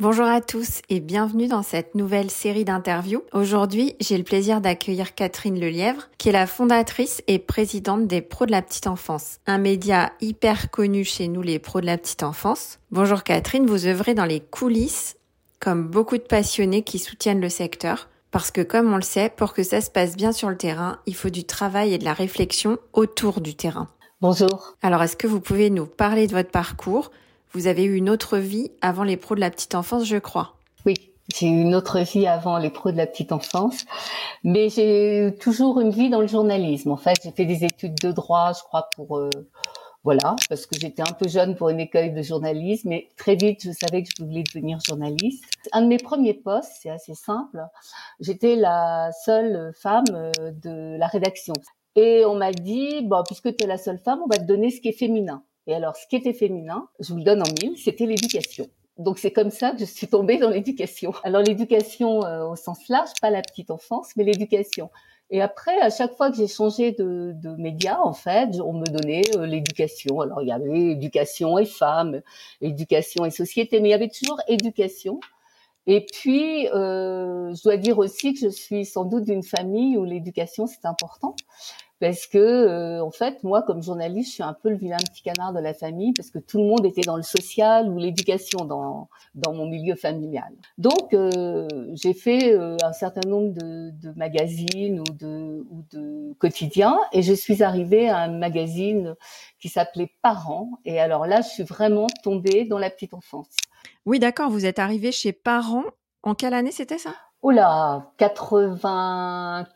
Bonjour à tous et bienvenue dans cette nouvelle série d'interviews. Aujourd'hui, j'ai le plaisir d'accueillir Catherine Lelièvre, qui est la fondatrice et présidente des Pros de la Petite Enfance, un média hyper connu chez nous les Pros de la Petite Enfance. Bonjour Catherine, vous œuvrez dans les coulisses comme beaucoup de passionnés qui soutiennent le secteur. Parce que comme on le sait, pour que ça se passe bien sur le terrain, il faut du travail et de la réflexion autour du terrain. Bonjour. Alors, est-ce que vous pouvez nous parler de votre parcours vous avez eu une autre vie avant les pros de la petite enfance, je crois. Oui, j'ai eu une autre vie avant les pros de la petite enfance, mais j'ai eu toujours une vie dans le journalisme. En fait, j'ai fait des études de droit, je crois, pour euh, voilà, parce que j'étais un peu jeune pour une école de journalisme, mais très vite, je savais que je voulais devenir journaliste. Un de mes premiers postes, c'est assez simple, j'étais la seule femme euh, de la rédaction. Et on m'a dit, bon, puisque tu es la seule femme, on va te donner ce qui est féminin. Et alors, ce qui était féminin, je vous le donne en mille, c'était l'éducation. Donc c'est comme ça que je suis tombée dans l'éducation. Alors l'éducation euh, au sens large, pas la petite enfance, mais l'éducation. Et après, à chaque fois que j'ai changé de, de média, en fait, on me donnait euh, l'éducation. Alors il y avait éducation et femmes, éducation et société, mais il y avait toujours éducation. Et puis, euh, je dois dire aussi que je suis sans doute d'une famille où l'éducation c'est important parce que euh, en fait moi comme journaliste je suis un peu le vilain petit canard de la famille parce que tout le monde était dans le social ou l'éducation dans dans mon milieu familial. Donc euh, j'ai fait euh, un certain nombre de, de, magazines ou de ou de quotidiens et je suis arrivée à un magazine qui s'appelait Parents et alors là je suis vraiment tombée dans la petite enfance. Oui d'accord vous êtes arrivée chez Parents. En quelle année c'était ça? Oula, 95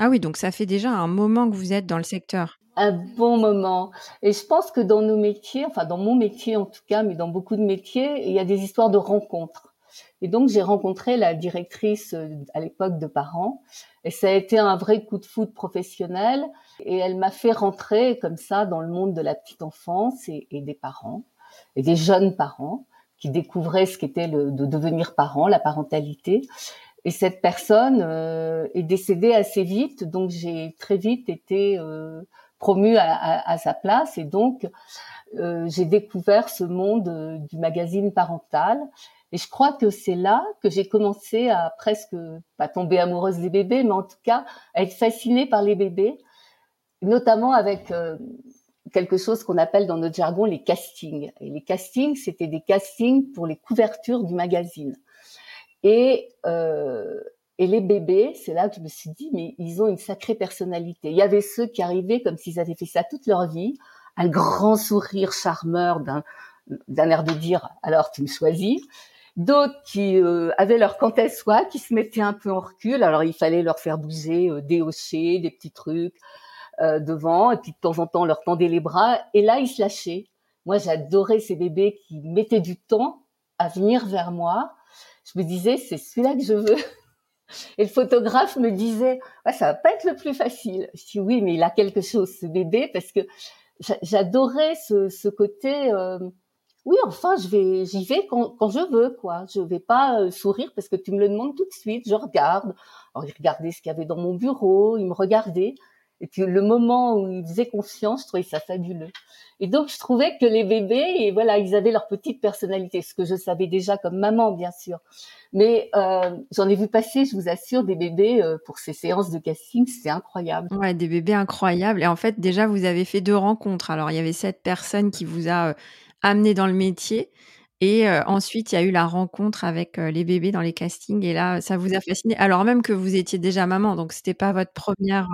Ah oui, donc ça fait déjà un moment que vous êtes dans le secteur. Un bon moment. Et je pense que dans nos métiers, enfin dans mon métier en tout cas, mais dans beaucoup de métiers, il y a des histoires de rencontres. Et donc j'ai rencontré la directrice euh, à l'époque de parents, et ça a été un vrai coup de foot professionnel. Et elle m'a fait rentrer comme ça dans le monde de la petite enfance et, et des parents, et des jeunes parents qui découvraient ce qu'était de devenir parent, la parentalité. Et cette personne euh, est décédée assez vite, donc j'ai très vite été euh, promue à, à, à, sa place et donc euh, j'ai découvert ce monde euh, du magazine parental. Et je crois que c'est là que j'ai commencé à presque pas tomber amoureuse des bébés, mais en tout cas à être fascinée par les bébés, notamment avec euh, quelque chose qu'on appelle dans notre jargon les castings. Et les castings, c'était des castings pour les couvertures du magazine. Et, euh, et les bébés, c'est là que je me suis dit, mais ils ont une sacrée personnalité. Il y avait ceux qui arrivaient comme s'ils avaient fait ça toute leur vie, un grand sourire charmeur d'un air de dire alors tu me choisis. D'autres qui euh, avaient leur quand elle soit qui se mettaient un peu en recul. Alors il fallait leur faire bouger euh, des hochers des petits trucs euh, devant. Et puis de temps en temps leur tendait les bras. Et là ils se lâchaient. Moi j'adorais ces bébés qui mettaient du temps à venir vers moi je me disais, c'est celui-là que je veux. Et le photographe me disait, ouais, ça va pas être le plus facile. Je oui, mais il a quelque chose, ce bébé, parce que j'adorais ce, côté. Euh, oui, enfin, j'y vais quand, quand, je veux, quoi. Je vais pas euh, sourire parce que tu me le demandes tout de suite. Je regarde. Alors, il regardait ce qu'il y avait dans mon bureau, il me regardait. Et puis le moment où il faisait confiance, je trouvais ça fabuleux. Et donc je trouvais que les bébés, et voilà, ils avaient leur petite personnalité, ce que je savais déjà comme maman, bien sûr. Mais euh, j'en ai vu passer, je vous assure, des bébés euh, pour ces séances de casting, c'est incroyable. Ouais, des bébés incroyables. Et en fait, déjà, vous avez fait deux rencontres. Alors, il y avait cette personne qui vous a euh, amené dans le métier. Et ensuite, il y a eu la rencontre avec les bébés dans les castings. Et là, ça vous a fasciné, alors même que vous étiez déjà maman. Donc, c'était pas votre première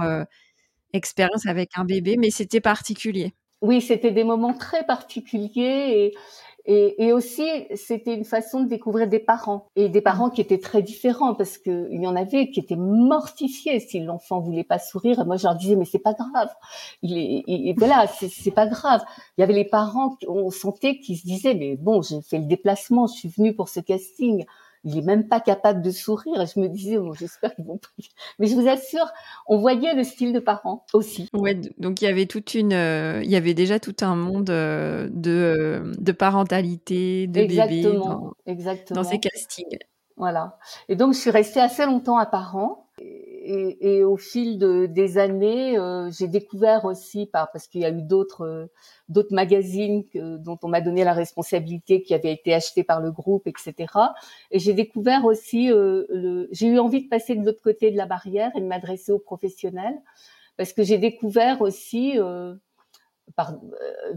expérience avec un bébé, mais c'était particulier. Oui, c'était des moments très particuliers. Et et, et aussi, c'était une façon de découvrir des parents et des parents qui étaient très différents parce que il y en avait qui étaient mortifiés si l'enfant voulait pas sourire. Et moi, je leur disais mais c'est pas grave. Il est, il, voilà, c'est pas grave. Il y avait les parents, on sentait qu'ils se disaient mais bon, j'ai fait le déplacement, je suis venue pour ce casting il est même pas capable de sourire. Et je me disais, bon, j'espère qu'ils vont pas. Mais je vous assure, on voyait le style de parents aussi. Ouais, donc il y avait toute une, euh, il y avait déjà tout un monde euh, de, euh, de parentalité, de exactement, bébés dans, exactement. dans ces castings. Voilà. Et donc je suis restée assez longtemps à parents et, au fil de, des années, euh, j'ai découvert aussi, par, parce qu'il y a eu d'autres euh, magazines dont on m'a donné la responsabilité, qui avaient été achetés par le groupe, etc. Et j'ai découvert aussi, euh, j'ai eu envie de passer de l'autre côté de la barrière et de m'adresser aux professionnels, parce que j'ai découvert aussi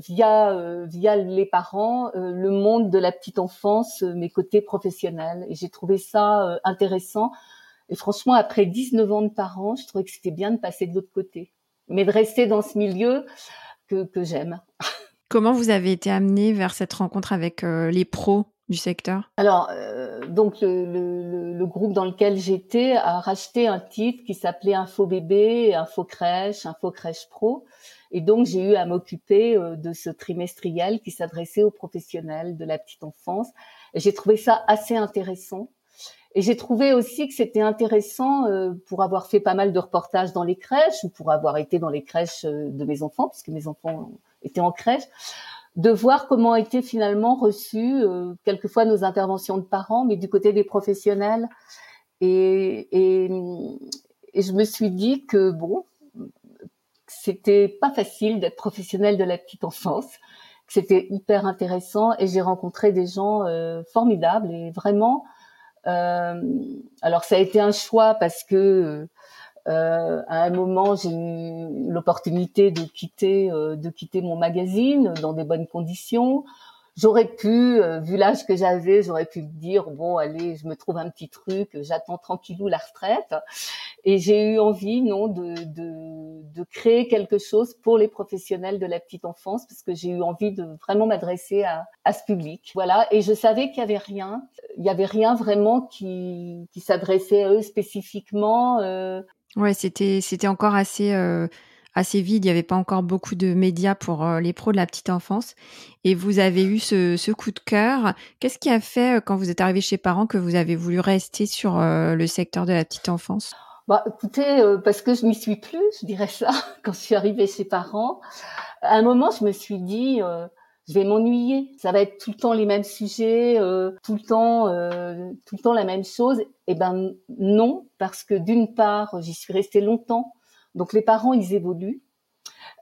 via les parents le monde de la petite enfance, mes côtés professionnels. Et j'ai trouvé ça intéressant et franchement, après 19 ans de parents, je trouvais que c'était bien de passer de l'autre côté, mais de rester dans ce milieu que, que j'aime. Comment vous avez été amené vers cette rencontre avec euh, les pros du secteur? Alors, euh, donc le, le, le, groupe dans lequel j'étais a racheté un titre qui s'appelait Info Bébé, Info Crèche, Info Crèche Pro. Et donc, j'ai eu à m'occuper euh, de ce trimestriel qui s'adressait aux professionnels de la petite enfance. J'ai trouvé ça assez intéressant et j'ai trouvé aussi que c'était intéressant euh, pour avoir fait pas mal de reportages dans les crèches ou pour avoir été dans les crèches euh, de mes enfants, puisque mes enfants étaient en crèche, de voir comment étaient finalement reçues euh, quelquefois nos interventions de parents, mais du côté des professionnels. Et, et, et je me suis dit que bon, c'était pas facile d'être professionnel de la petite enfance, que c'était hyper intéressant, et j'ai rencontré des gens formidables et vraiment euh, alors ça a été un choix parce que euh, à un moment j'ai eu l'opportunité de quitter euh, de quitter mon magazine dans des bonnes conditions. J'aurais pu, euh, vu l'âge que j'avais, j'aurais pu me dire bon allez, je me trouve un petit truc, j'attends tranquillou la retraite. Et j'ai eu envie non de, de, de créer quelque chose pour les professionnels de la petite enfance parce que j'ai eu envie de vraiment m'adresser à, à ce public. Voilà. Et je savais qu'il y avait rien, il y avait rien vraiment qui, qui s'adressait à eux spécifiquement. Euh... Ouais, c'était c'était encore assez. Euh assez vide, il n'y avait pas encore beaucoup de médias pour euh, les pros de la petite enfance. Et vous avez eu ce, ce coup de cœur. Qu'est-ce qui a fait, euh, quand vous êtes arrivé chez Parents, que vous avez voulu rester sur le secteur de la petite enfance? Bah, écoutez, parce que je m'y suis plus, je dirais ça, quand je suis arrivée chez Parents. À un moment, je me suis dit, je vais m'ennuyer. Ça va être tout le temps les mêmes sujets, tout le temps, tout le temps la même chose. Eh ben non, parce que d'une part, j'y suis restée longtemps. Donc les parents, ils évoluent.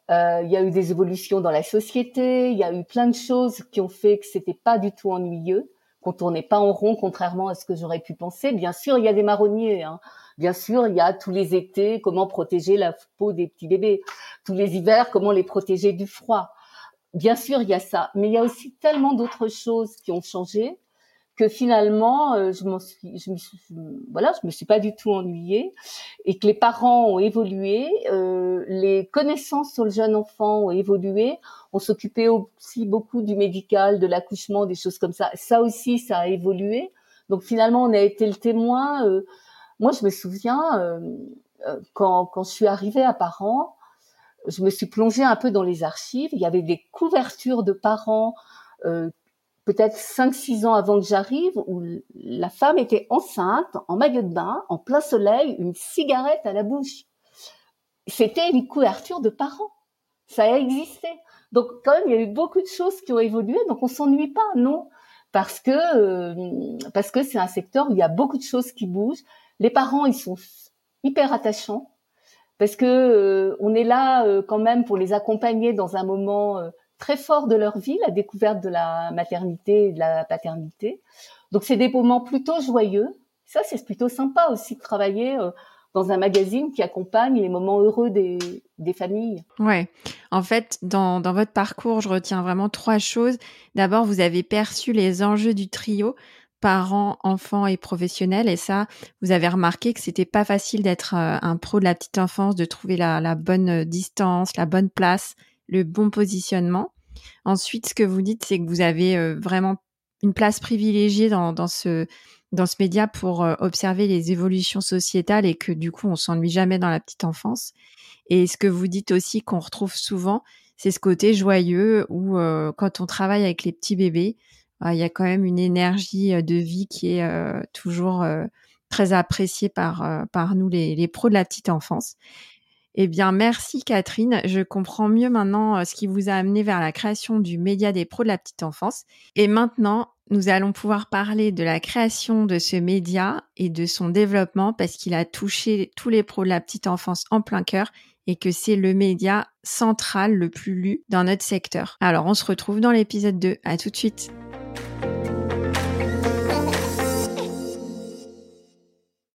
Euh, il y a eu des évolutions dans la société, il y a eu plein de choses qui ont fait que c'était pas du tout ennuyeux, qu'on tournait pas en rond, contrairement à ce que j'aurais pu penser. Bien sûr, il y a des marronniers. Hein. Bien sûr, il y a tous les étés comment protéger la peau des petits bébés. Tous les hivers, comment les protéger du froid. Bien sûr, il y a ça, mais il y a aussi tellement d'autres choses qui ont changé que finalement, euh, je m'en suis, je me suis, voilà, je me suis pas du tout ennuyée et que les parents ont évolué, euh, les connaissances sur le jeune enfant ont évolué. On s'occupait aussi beaucoup du médical, de l'accouchement, des choses comme ça. Ça aussi, ça a évolué. Donc finalement, on a été le témoin. Euh, moi, je me souviens quand, quand je suis arrivée à parents, je me suis plongée un peu dans les archives. Il y avait des couvertures de parents euh, peut-être 5-6 ans avant que j'arrive, où la femme était enceinte, en maillot de bain, en plein soleil, une cigarette à la bouche. C'était une couverture de parents. Ça a existé. Donc quand même, il y a eu beaucoup de choses qui ont évolué, donc on s'ennuie pas, non Parce que euh, parce que c'est un secteur où il y a beaucoup de choses qui bougent. Les parents, ils sont hyper attachants parce que euh, on est là euh, quand même pour les accompagner dans un moment très fort de leur vie, la découverte de la maternité et de la paternité. Donc c'est des moments plutôt joyeux. Ça, c'est plutôt sympa aussi de travailler. Euh, dans un magazine qui accompagne les moments heureux des, familles. Ouais. En fait, dans, votre parcours, je retiens vraiment trois choses. D'abord, vous avez perçu les enjeux du trio parents, enfants et professionnels. Et ça, vous avez remarqué que c'était pas facile d'être euh, un pro de la petite enfance, de trouver la, bonne distance, la bonne place, le bon positionnement. Ensuite, ce que vous dites, c'est que vous avez euh, vraiment une place privilégiée dans, dans ce dans ce média pour euh, observer les évolutions sociétales et que du coup on s'ennuie jamais dans la petite enfance. Et ce que vous dites aussi qu'on retrouve souvent, c'est ce côté joyeux où euh, quand on travaille avec les petits bébés, il y a quand même une énergie de vie qui est toujours très appréciée par par nous les, les pros de la petite enfance. Eh bien, merci Catherine. Je comprends mieux maintenant ce qui vous a amené vers la création du média des pros de la petite enfance. Et maintenant, nous allons pouvoir parler de la création de ce média et de son développement parce qu'il a touché tous les pros de la petite enfance en plein cœur et que c'est le média central le plus lu dans notre secteur. Alors on se retrouve dans l'épisode 2. À tout de suite.